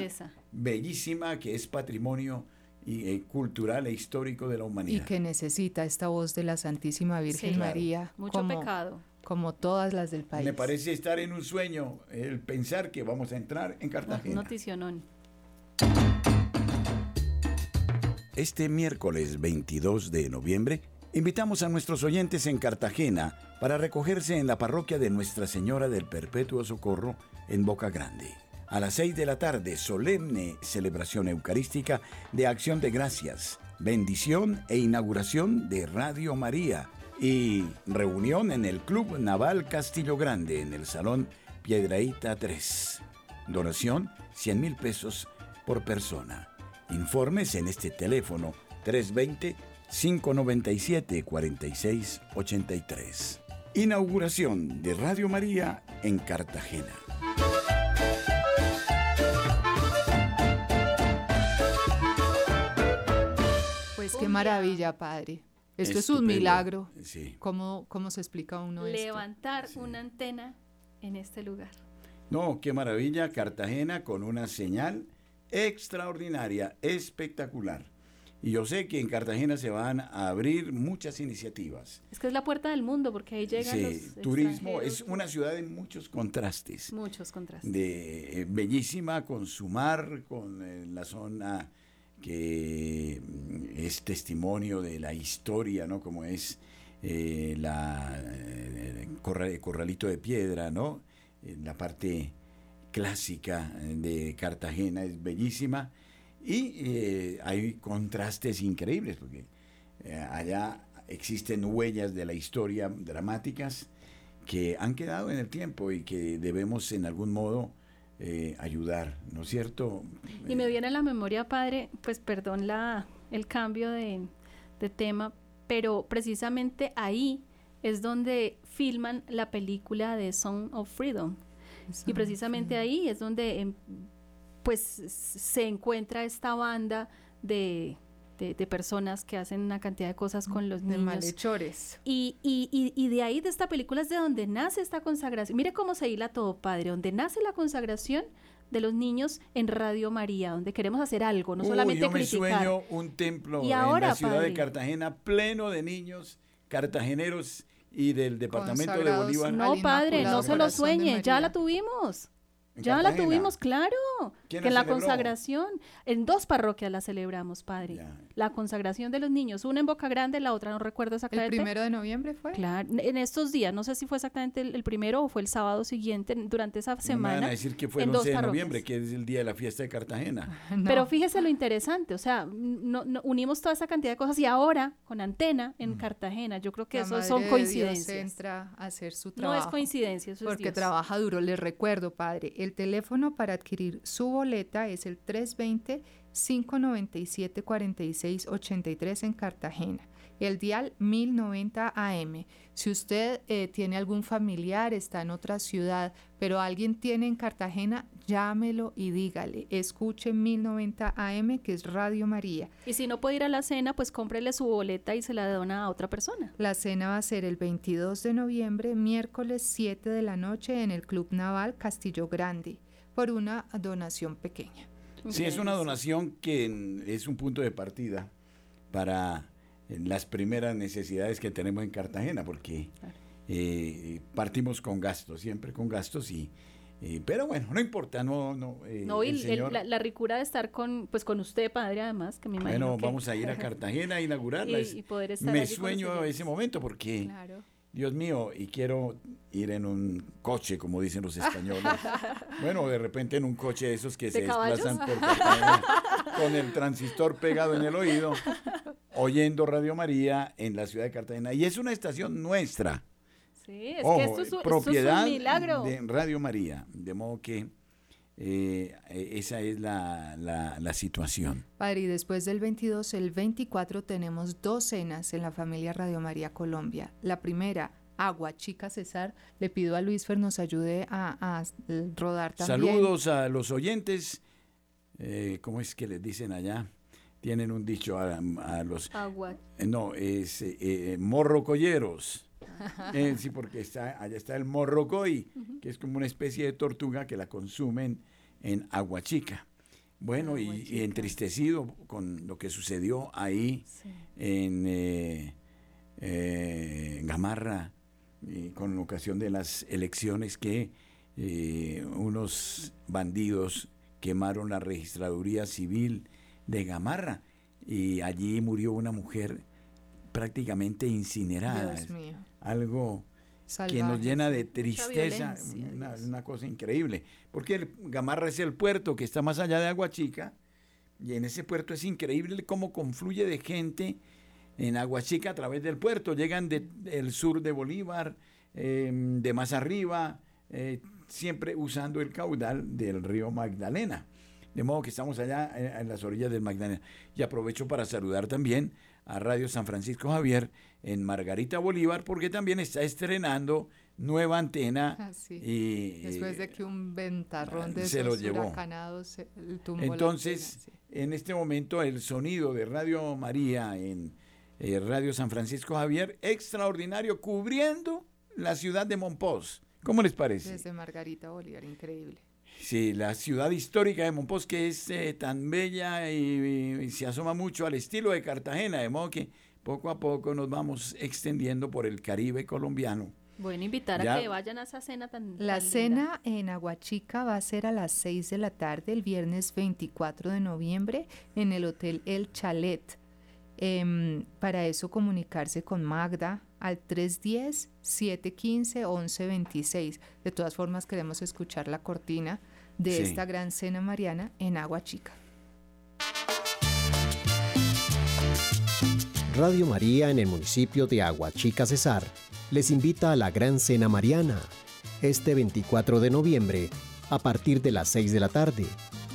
bellísima que es patrimonio y, eh, cultural e histórico de la humanidad. Y que necesita esta voz de la Santísima Virgen María. Mucho pecado. Como todas las del país. Me parece estar en un sueño el pensar que vamos a entrar en Cartagena. Noticionón. Este miércoles 22 de noviembre Invitamos a nuestros oyentes en Cartagena para recogerse en la parroquia de Nuestra Señora del Perpetuo Socorro en Boca Grande. A las 6 de la tarde, solemne celebración eucarística de acción de gracias, bendición e inauguración de Radio María y reunión en el Club Naval Castillo Grande en el Salón Piedraíta 3. Donación 100 mil pesos por persona. Informes en este teléfono 320 597-4683. Inauguración de Radio María en Cartagena. Pues qué maravilla, Padre. Esto es un milagro. ¿Cómo, ¿Cómo, se explica uno Levantar una antena en este lugar. No, qué maravilla, Cartagena con una señal extraordinaria, espectacular. Y yo sé que en Cartagena se van a abrir muchas iniciativas. Es que es la puerta del mundo porque ahí llegan sí, turismo es una ciudad de muchos contrastes. Muchos contrastes. De eh, bellísima con su mar, con eh, la zona que mm, es testimonio de la historia, ¿no? Como es eh, la corralito de piedra, ¿no? la parte clásica de Cartagena es bellísima y eh, hay contrastes increíbles, porque eh, allá existen huellas de la historia dramáticas que han quedado en el tiempo y que debemos en algún modo eh, ayudar, ¿no es cierto? Y me viene a la memoria, padre, pues perdón la, el cambio de, de tema, pero precisamente ahí es donde filman la película de Song of Freedom. y precisamente ahí es donde em, pues se encuentra esta banda de, de, personas que hacen una cantidad de cosas con los niños. malhechores. Y, y, y, y, de ahí, de esta película, es de donde nace esta consagración. Mire cómo se hila todo, padre, donde nace la consagración de los niños en Radio María, donde queremos hacer algo, no solamente yo me sueño un templo en la ciudad de Cartagena pleno de niños cartageneros y del departamento de Bolívar. No, padre, no se lo sueñe, ya la tuvimos. Ya la tuvimos, claro. Que en la consagración, en dos parroquias la celebramos, padre. La consagración de los niños, una en Boca Grande, la otra no recuerdo exactamente. ¿El primero de noviembre fue? Claro, en estos días, no sé si fue exactamente el, primero o fue el sábado siguiente, durante esa semana. van a decir que fue el 11 de noviembre, que es el día de la fiesta de Cartagena. Pero fíjese lo interesante, o sea, no, unimos toda esa cantidad de cosas y ahora con antena en mm. Cartagena, yo creo que eso son coincidencias. entra a hacer su trabajo. No es coincidencia, eso Porque trabaja duro, les recuerdo, padre, el teléfono para adquirir su boleta es el 320-597-4683 en Cartagena. El dial 1090 AM. Si usted eh, tiene algún familiar, está en otra ciudad, pero alguien tiene en Cartagena, llámelo y dígale, escuche 1090 AM, que es Radio María. Y si no puede ir a la cena, pues cómprele su boleta y se la dona a otra persona. La cena va a ser el 22 de noviembre, miércoles 7 de la noche, en el Club Naval Castillo Grande por una donación pequeña. Sí, es una donación que es un punto de partida para eh, las primeras necesidades que tenemos en Cartagena, porque eh, partimos con gastos, siempre con gastos y eh, pero bueno, no importa, no, no. no, y la, ricura de estar con, pues con usted, padre, además, que me imagino. Bueno, vamos a ir a Cartagena a inaugurarla. y, poder estar Me sueño ese momento porque claro. Dios mío, y quiero ir en un coche, como dicen los españoles. bueno, de repente en un coche de esos que se desplazan por con el transistor pegado en el oído, oyendo Radio María en la ciudad de Cartagena. Y es una estación nuestra. Sí, es que esto es, propiedad un milagro. de Radio María. De modo que eh, esa es la, la, situación. Padre, y después del 22, el 24 tenemos dos cenas en la familia Radio María Colombia. La primera, Agua Chica César. Le pido a Luis Fer nos ayude a, rodar también. Saludos a los oyentes. Eh, ¿Cómo es que les dicen allá? Tienen un dicho a, los... Agua. Eh, no, es eh, morrocolleros. sí, porque está, allá está el morrocoy, que es como una especie de tortuga que la consumen en Agua Chica. Bueno, y, entristecido con lo que sucedió ahí en eh, eh, Gamarra, con ocasión de las elecciones que eh, unos bandidos quemaron la registraduría civil de Gamarra y allí murió una mujer prácticamente incinerada. Algo que nos llena de tristeza, una, cosa increíble. Porque el Gamarra es el puerto que está más allá de Agua Chica, y en ese puerto es increíble cómo confluye de gente en Agua Chica a través del puerto. Llegan del sur de Bolívar, em, de más arriba, eh, siempre usando el caudal del río Magdalena. De modo que estamos allá eh, en las orillas del Magdalena. Y aprovecho para saludar también a Radio San Francisco Javier en Margarita Bolívar porque también está estrenando nueva antena ah, y después de que un ventarrón de se lo llevó. Entonces, en este momento el sonido de Radio María en eh, Radio San Francisco Javier extraordinario cubriendo la ciudad de Monpós ¿Cómo les parece? Desde Margarita Bolívar, increíble. Sí, la ciudad histórica de Monpós, que es eh, tan bella y, y, se asoma mucho al estilo de Cartagena, de modo que poco a poco nos vamos extendiendo por el Caribe colombiano. Bueno, invitar Ya. a que vayan a esa cena tan La tan linda. cena en Aguachica va a ser a las 6 de la tarde el viernes 24 de noviembre en el Hotel El Chalet. Em, para eso comunicarse con Magda al 310-715-1126. De todas formas queremos escuchar la cortina de Sí. esta gran cena mariana en Aguachica. Radio María en el municipio de Aguachica Cesar les invita a la Gran Cena Mariana este 24 de noviembre a partir de las 6 de la tarde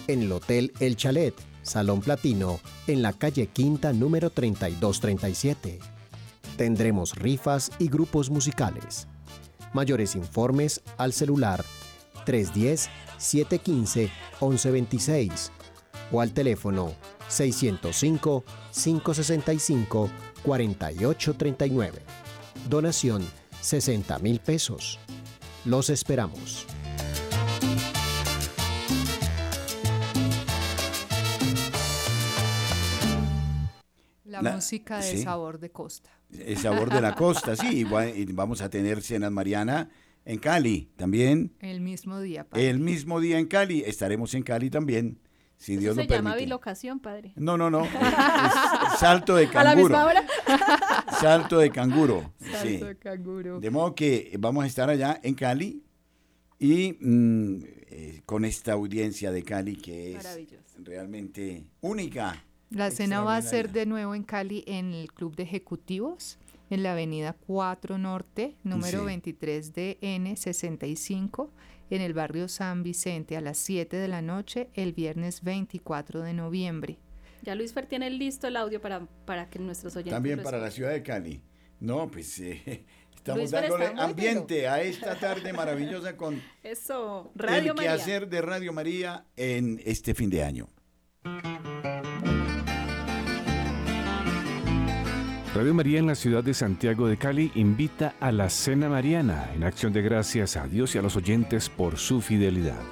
en el Hotel El Chalet, Salón Platino, en la calle Quinta número 3237. Tendremos rifas y grupos musicales. Mayores informes al celular 310-715-1126 o al teléfono 605-565-4839. Donación 60 mil pesos. Los esperamos. La, La- música de sí. sabor de costa. El sabor de la costa, sí. vamos a tener cenas Mariana en Cali también. El mismo día. padre. El mismo día en Cali. Estaremos en Cali también, si Eso Dios se lo llama bilocación, padre. No, no, no. es salto de ¿A la misma canguro. hora? Salto de canguro. sí. Salto de canguro. De modo que vamos a estar allá en Cali y mm, eh, con esta audiencia de Cali que es realmente única. La cena va a ser de nuevo en Cali en el Club de Ejecutivos, en la avenida 4 Norte, número Sí. 23 DN 65, en el barrio San Vicente, a las 7 de la noche, el viernes 24 de noviembre. Ya Luis Fer tiene listo el audio para, para que nuestros oyentes También para la ciudad de Cali. No, pues eh, estamos Luis, dándole ambiente a esta tarde maravillosa con Eso, Radio el María. quehacer de Radio María en este fin de año. Radio María en la ciudad de Santiago de Cali invita a la Cena Mariana en acción de gracias a Dios y a los oyentes por su fidelidad.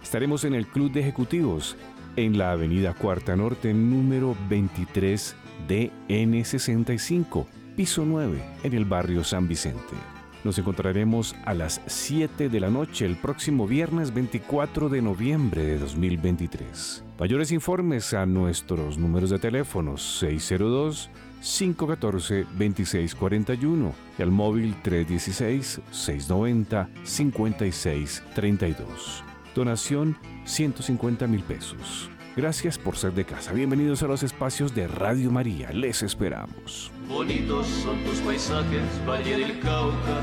Estaremos en el Club de Ejecutivos en la Avenida Cuarta Norte número 23 DN65, piso 9, en el barrio San Vicente. Nos encontraremos a las 7 de la noche el próximo viernes 24 de noviembre de 2023. Mayores informes a nuestros números de teléfono 602 514-2641 y al móvil 316-690-5632. Donación 150 mil pesos. Gracias por ser de casa. Bienvenidos a los espacios de Radio María. Les esperamos. Bonitos son tus paisajes, Valle del Cauca.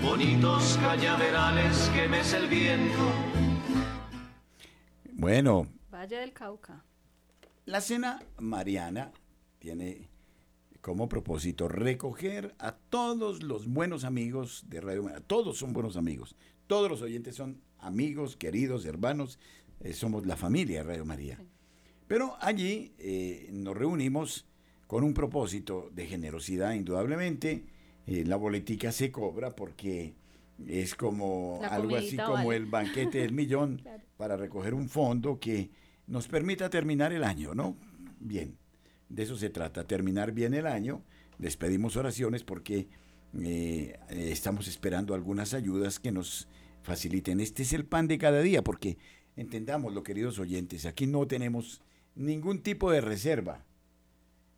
Bonitos cañaverales que mece el viento. Bueno, Valle del Cauca. La cena mariana tiene como propósito recoger a todos los buenos amigos de Radio María. Todos son buenos amigos. Todos los oyentes son amigos, queridos, hermanos. Eh, somos la familia de Radio María. Pero allí eh, nos reunimos con un propósito de generosidad, indudablemente. Eh, la boletica se cobra porque es como algo así como el banquete del millón Claro. para recoger un fondo que nos permita terminar el año, ¿no? Bien, de eso se trata, terminar bien el año. Les pedimos oraciones porque eh, estamos esperando algunas ayudas que nos faciliten. Este es el pan de cada día, porque entendamos, lo queridos oyentes, aquí no tenemos ningún tipo de reserva,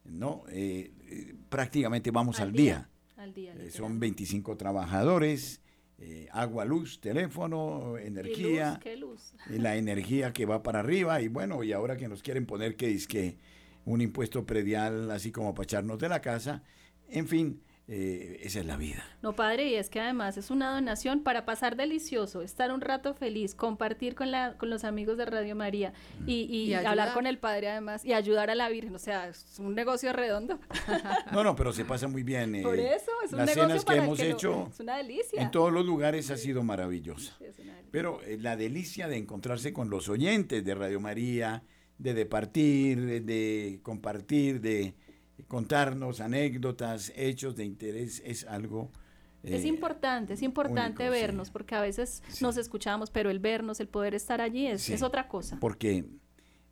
¿no? Eh, eh, prácticamente vamos al, día. Al día. Eh, son 25 trabajadores, eh, agua, luz, teléfono, ¿Y energía luz? ¿Qué luz? y la energía que va para arriba y bueno, y ahora que nos quieren poner que que un impuesto predial así como para echarnos de la casa, en fin, eh, esa es la vida. No, padre, y es que además es una donación para pasar delicioso, estar un rato feliz, compartir con, la, con los amigos de Radio María y, y Y hablar con el padre además y ayudar a la Virgen. O sea, es un negocio redondo. No, no, pero se pasa muy bien. eh, Por eso, es un las negocio cenas que para el hemos que lo- hecho es una delicia. en todos los lugares ha sido maravillosa. Sí, es una delicia. Pero eh, la delicia de encontrarse con los oyentes de Radio María, de departir, de, de compartir, de contarnos anécdotas, hechos de interés, es algo Es eh, importante, es importante único, sí. vernos, porque a veces Sí. nos escuchamos, pero el vernos, el poder estar allí es, Sí. es otra cosa. Porque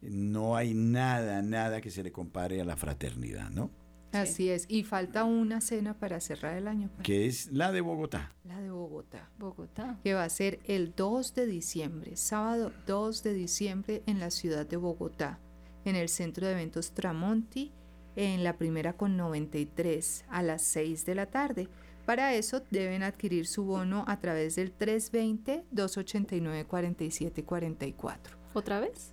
no hay nada, nada que se le compare a la fraternidad, ¿no? Así es. Y falta una cena para cerrar el año, padre, Que es la de Bogotá. la de Bogotá, Bogotá. que va a ser el 2 de diciembre, sábado 2 de diciembre en la ciudad de Bogotá, en el centro de eventos Tramonti, en la primera con 93 a las 6 de la tarde. Para eso deben adquirir su bono a través del 320-289-4744. ¿Otra vez?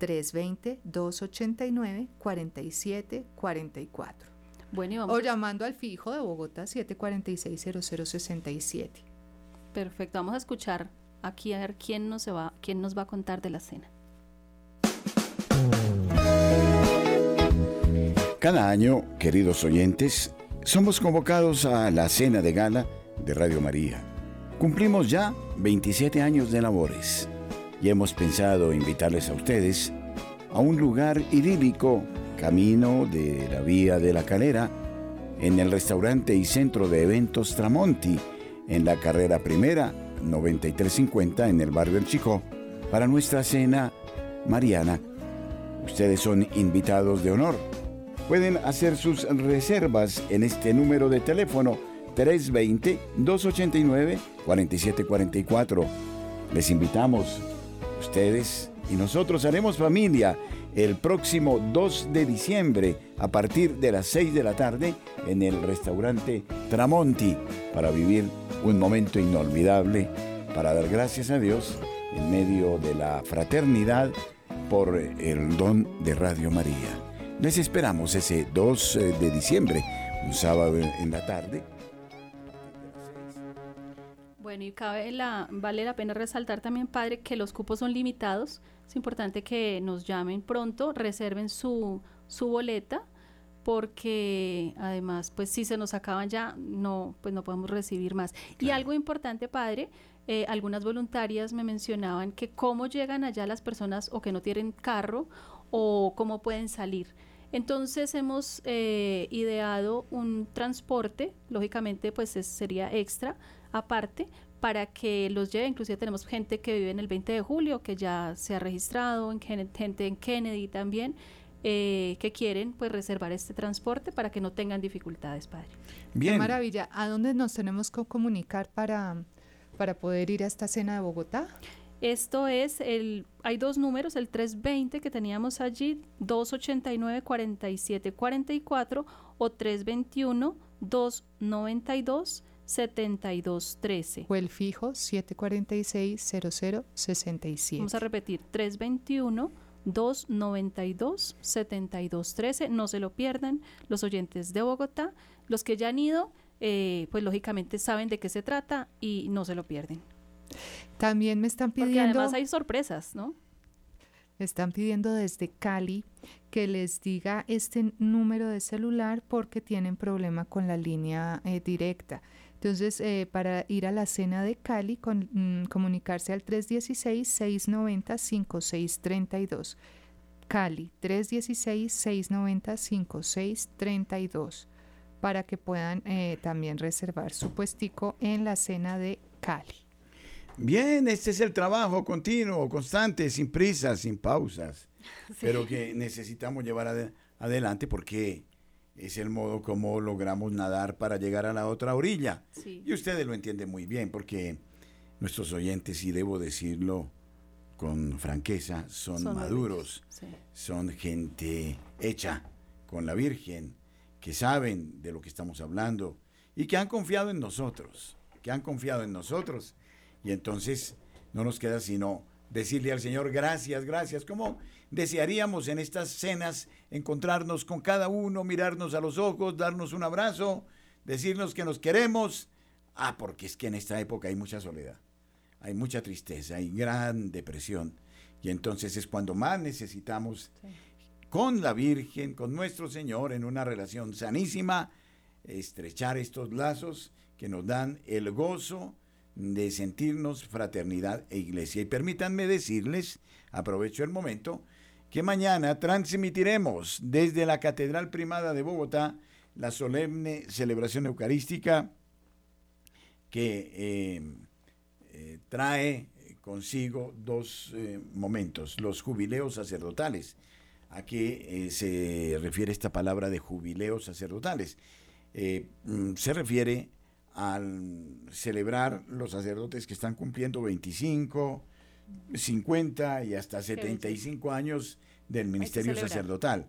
320-289-4744. Bueno, y vamos O a- llamando al fijo de Bogotá 746-0067. Perfecto, vamos a escuchar aquí a ver quién nos, se va, quién nos va a contar de la cena. Cada año, queridos oyentes, somos convocados a la cena de gala de Radio María. Cumplimos ya 27 años de labores y hemos pensado invitarles a ustedes a un lugar idílico, camino de la Vía de la Calera, en el restaurante y centro de eventos Tramonti, en la carrera primera 9350 en el barrio El Chico, para nuestra cena mariana. Ustedes son invitados de honor. Pueden hacer sus reservas en este número de teléfono 320-289-4744. Les invitamos. Ustedes y nosotros haremos familia el próximo 2 de diciembre a partir de las 6 de la tarde en el restaurante Tramonti para vivir un momento inolvidable, para dar gracias a Dios en medio de la fraternidad por el don de Radio María. Les esperamos ese 2 de diciembre, un sábado en la tarde. Bueno, y cabe la, vale la pena resaltar también, padre, que los cupos son limitados. Es importante que nos llamen pronto, reserven su, su boleta, porque además, pues si se nos acaban ya, no, pues no podemos recibir más. Y algo importante, padre, eh, algunas voluntarias me mencionaban que cómo llegan allá las personas o que no tienen carro o cómo pueden salir. Entonces hemos eh, ideado un transporte, lógicamente pues es- sería extra, aparte, para que los lleve. Inclusive tenemos gente que vive en el 20 de julio, que ya se ha registrado, en gente en Kennedy también, eh, que quieren pues reservar este transporte para que no tengan dificultades, padre. Qué Bien, maravilla. ¿A dónde nos tenemos que comunicar para, para poder ir a esta cena de Bogotá? Esto es el, hay dos números, el 320 que teníamos allí, 289 4744 o 321 292 7213. O el fijo 746-0067. Vamos a repetir, 321 292 7213. No se lo pierdan los oyentes de Bogotá. Los que ya han ido, eh, pues lógicamente saben de qué se trata y no se lo pierden. También me están Porque pidiendo, además hay sorpresas, ¿no? me están pidiendo desde Cali que les diga este número de celular porque tienen problema con la línea eh, directa. Entonces, eh, para ir a la cena de Cali, con, mm, comunicarse al 316-690-5632. Cali, 316-690-5632, para que puedan eh, también reservar su puestico en la cena de Cali. Bien, este es el trabajo continuo, constante, sin prisas, sin pausas, pero que necesitamos llevar ade- adelante porque es el modo como logramos nadar para llegar a la otra orilla. Sí. Y ustedes lo entienden muy bien porque nuestros oyentes, y debo decirlo con franqueza, son, Son maduros, Sí. son gente hecha con la Virgen, que saben de lo que estamos hablando y que han confiado en nosotros, que han confiado en nosotros. Y entonces no nos queda sino decirle al Señor gracias, gracias, como desearíamos en estas cenas encontrarnos con cada uno, mirarnos a los ojos, darnos un abrazo, decirnos que nos queremos. Ah, porque es que en esta época hay mucha soledad, hay mucha tristeza, hay gran depresión. Y entonces es cuando más necesitamos con la Virgen, con nuestro Señor, en una relación sanísima, estrechar estos lazos que nos dan el gozo de sentirnos fraternidad e iglesia. Y permítanme decirles, aprovecho el momento, que mañana transmitiremos desde la Catedral Primada de Bogotá la solemne celebración eucarística que trae consigo dos momentos, los jubileos sacerdotales. ¿A qué se refiere esta palabra de jubileos sacerdotales? Mm, se refiere al celebrar los sacerdotes que están cumpliendo 25, 50 y hasta 75 años del ministerio sacerdotal.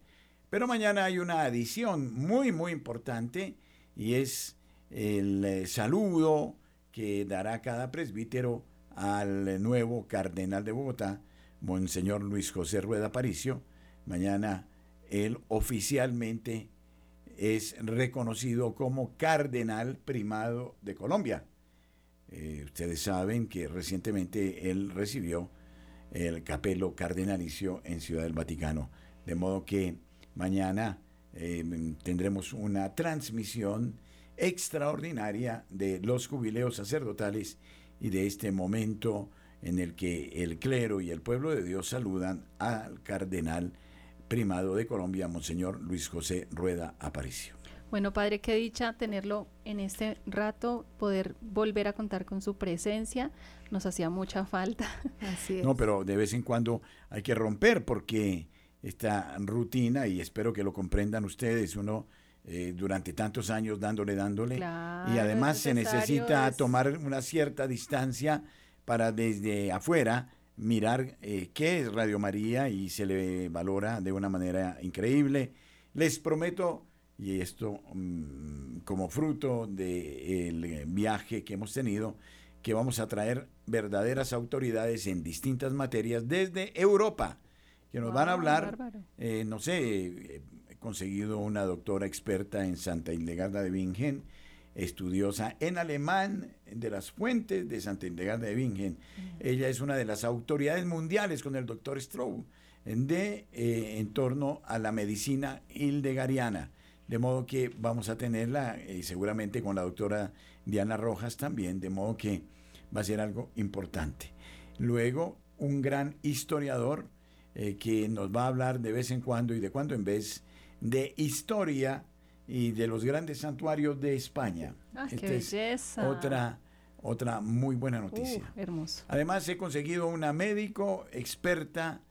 Pero mañana hay una adición muy, muy importante y es el eh, saludo que dará cada presbítero al nuevo cardenal de Bogotá, Monseñor Luis José Rueda Paricio. Mañana él oficialmente es reconocido como cardenal primado de Colombia. Eh, ustedes saben que recientemente él recibió el capelo cardenalicio en Ciudad del Vaticano, de modo que mañana eh, tendremos una transmisión extraordinaria de los jubileos sacerdotales y de este momento en el que el clero y el pueblo de Dios saludan al cardenal primado de Colombia, Monseñor Luis José Rueda Aparicio. Bueno, Padre, qué dicha tenerlo en este rato, poder volver a contar con su presencia. Nos hacía mucha falta. Así es. No, pero de vez en cuando hay que romper porque esta rutina, y espero que lo comprendan ustedes, uno eh, durante tantos años dándole, dándole, y además se necesita tomar una cierta distancia para desde afuera mirar eh, qué es Radio María y se le valora de una manera increíble. Les prometo, y esto mm, como fruto del viaje que hemos tenido, que vamos a traer verdaderas autoridades en distintas materias desde Europa, que nos van a hablar, eh, no sé, he conseguido una doctora experta en Santa Hildegarda de Bingen, estudiosa en alemán de las fuentes de Santa Hildegarda de Bingen. Ella es una de las autoridades mundiales con el doctor Stroh de, eh, en torno a la medicina hildegariana. De modo que vamos a tenerla y seguramente con la doctora Diana Rojas también, de modo que va a ser algo importante. Luego, un gran historiador eh, que nos va a hablar de vez en cuando y de cuando en vez de historia y de los grandes santuarios de España. Ah, qué belleza. otra, otra muy buena noticia. Uh, hermoso. Además, he conseguido una médico experta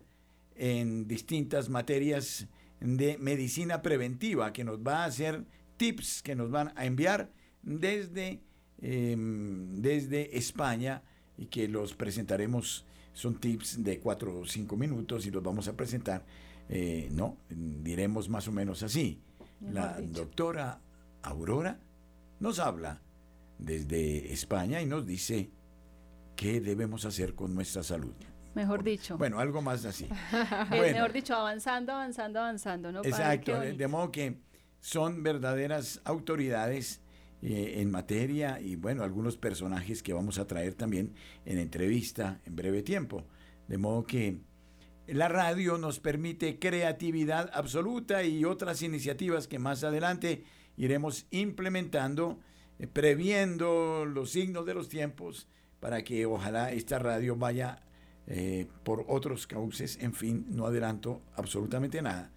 en distintas materias de medicina preventiva que nos va a hacer tips que nos van a enviar desde, em, desde España y que los presentaremos. Son tips de cuatro o cinco minutos y los vamos a presentar. Eh, no, diremos más o menos así la doctora Aurora nos habla desde España y nos dice qué debemos hacer con nuestra salud. Mejor dicho. Bueno, algo más así. Mejor dicho, avanzando, avanzando, avanzando. ¿no? Exacto, de modo que son verdaderas autoridades eh, en materia y bueno, algunos personajes que vamos a traer también en entrevista en breve tiempo. De modo que la radio nos permite creatividad absoluta y otras iniciativas que más adelante iremos implementando, eh, previendo los signos de los tiempos para que ojalá esta radio vaya eh, por otros cauces. En fin, no adelanto absolutamente nada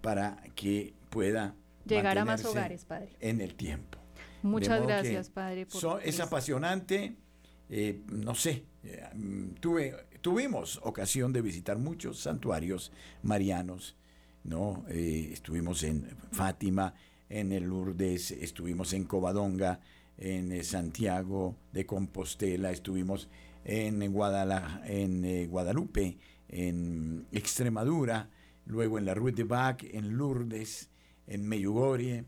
para que pueda llegar a más hogares, Padre. En el tiempo. Muchas gracias, Padre. es apasionante. Eh, no sé, tuve tuvimos ocasión de visitar muchos santuarios marianos, ¿no? Eh, estuvimos en Fátima, en el Lourdes, estuvimos en Covadonga, en eh, Santiago de Compostela, estuvimos en, en eh, Guadalupe, en Extremadura, luego en la Rue de Bac, en Lourdes, en Meyugorie.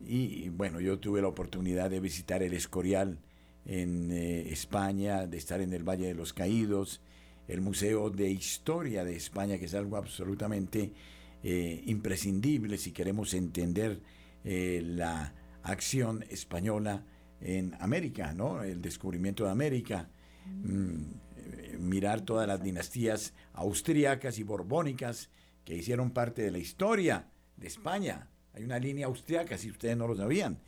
Y bueno, yo tuve la oportunidad de visitar el Escorial en España, de estar en el Valle de los Caídos, el Museo de Historia de España, que es algo absolutamente eh, imprescindible si queremos entender eh, la acción española en América, ¿no? El descubrimiento de América, mm, eh, mirar todas las dinastías austríacas y borbónicas que hicieron parte de la historia de España. Hay una línea austríaca, si ustedes no lo sabían,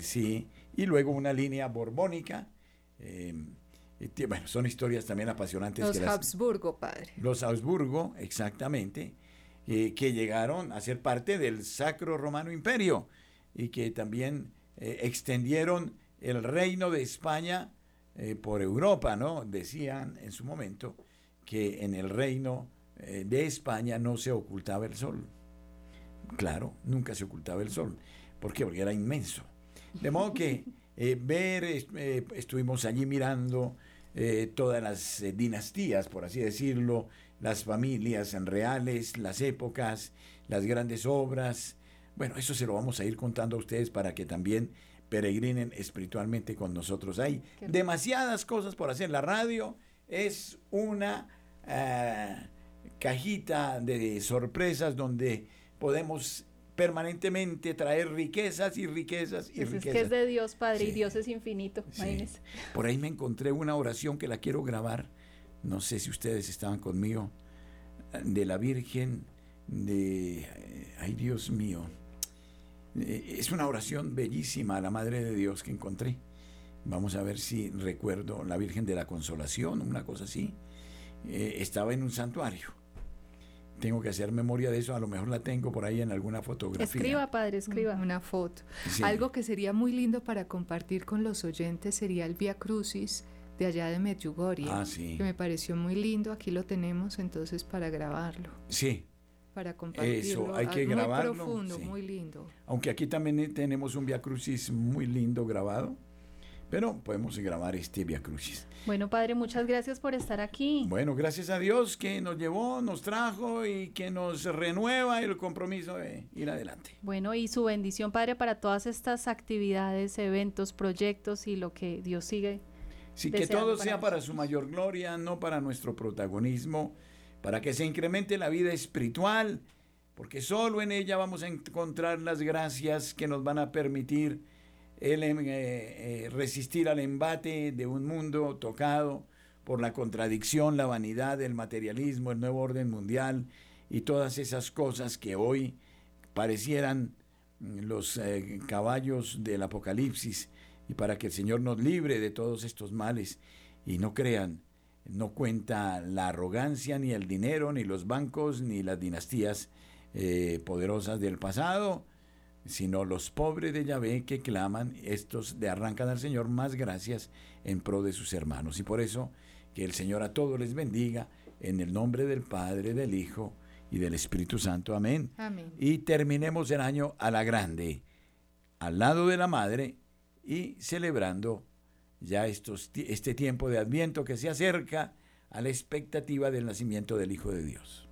sí, y luego una línea borbónica bueno, son historias también apasionantes. Los Habsburgo, padre. Los Habsburgo, exactamente, eh, que llegaron a ser parte del Sacro Romano Imperio y que también eh, extendieron el reino de España eh, por Europa, ¿no? Decían en su momento que en el reino de España no se ocultaba el sol. Claro, nunca se ocultaba el sol. ¿Por qué? Porque era inmenso. De modo que eh, ver, estuvimos allí mirando todas las dinastías, por así decirlo, las familias reales, las épocas, las grandes obras. Bueno, eso se lo vamos a ir contando a ustedes para que también peregrinen espiritualmente con nosotros. Hay demasiadas cosas por hacer. La radio es una eh, cajita de sorpresas donde podemos permanentemente traer riquezas y riquezas y riquezas. Es que es de Dios, Padre, y Dios es infinito. Por ahí me encontré una oración que la quiero grabar. No sé si ustedes estaban conmigo. De la Virgen de... Eh, ay, Dios mío eh, es una oración bellísima a la Madre de Dios que encontré. Vamos a ver si recuerdo la Virgen de la Consolación, una cosa así. Eh, estaba en un santuario. Tengo que hacer memoria de eso, a lo mejor la tengo por ahí en alguna fotografía. Escriba, padre, escriba. Una foto. Algo que sería muy lindo para compartir con los oyentes sería el Via Crucis de allá de Medjugorje, ah, sí. que me pareció muy lindo. Aquí lo tenemos entonces para grabarlo. Sí, para compartirlo. Eso, hay que grabarlo. Muy profundo, muy lindo. Aunque aquí también tenemos un Via Crucis muy lindo grabado, pero podemos grabar este Via Crucis. Bueno, Padre, muchas gracias por estar aquí. Bueno, gracias a Dios que nos llevó, nos trajo y que nos renueva el compromiso de ir adelante. Bueno, y su bendición, Padre, para todas estas actividades, eventos, proyectos y lo que Dios sigue. Sí, que todo sea para su mayor gloria, no para nuestro protagonismo para que se incremente la vida espiritual, porque solo en ella vamos a encontrar las gracias que nos van a permitir el, eh, eh, resistir al embate de un mundo tocado por la contradicción, la vanidad, el materialismo, el nuevo orden mundial y todas esas cosas que hoy parecieran mm, los eh, caballos del apocalipsis. Y para que el Señor nos libre de todos estos males y no crean no cuenta la arrogancia, ni el dinero, ni los bancos, ni las dinastías poderosas del pasado, sino los pobres de Yahvé que claman, estos le arrancan al Señor más gracias en pro de sus hermanos. Y por eso que el Señor a todos les bendiga en el nombre del Padre, del Hijo y del Espíritu Santo. Amén. Amén. Y terminemos el año a la grande, al lado de la Madre y celebrando ya estos, este tiempo de Adviento que se acerca a la expectativa del nacimiento del Hijo de Dios.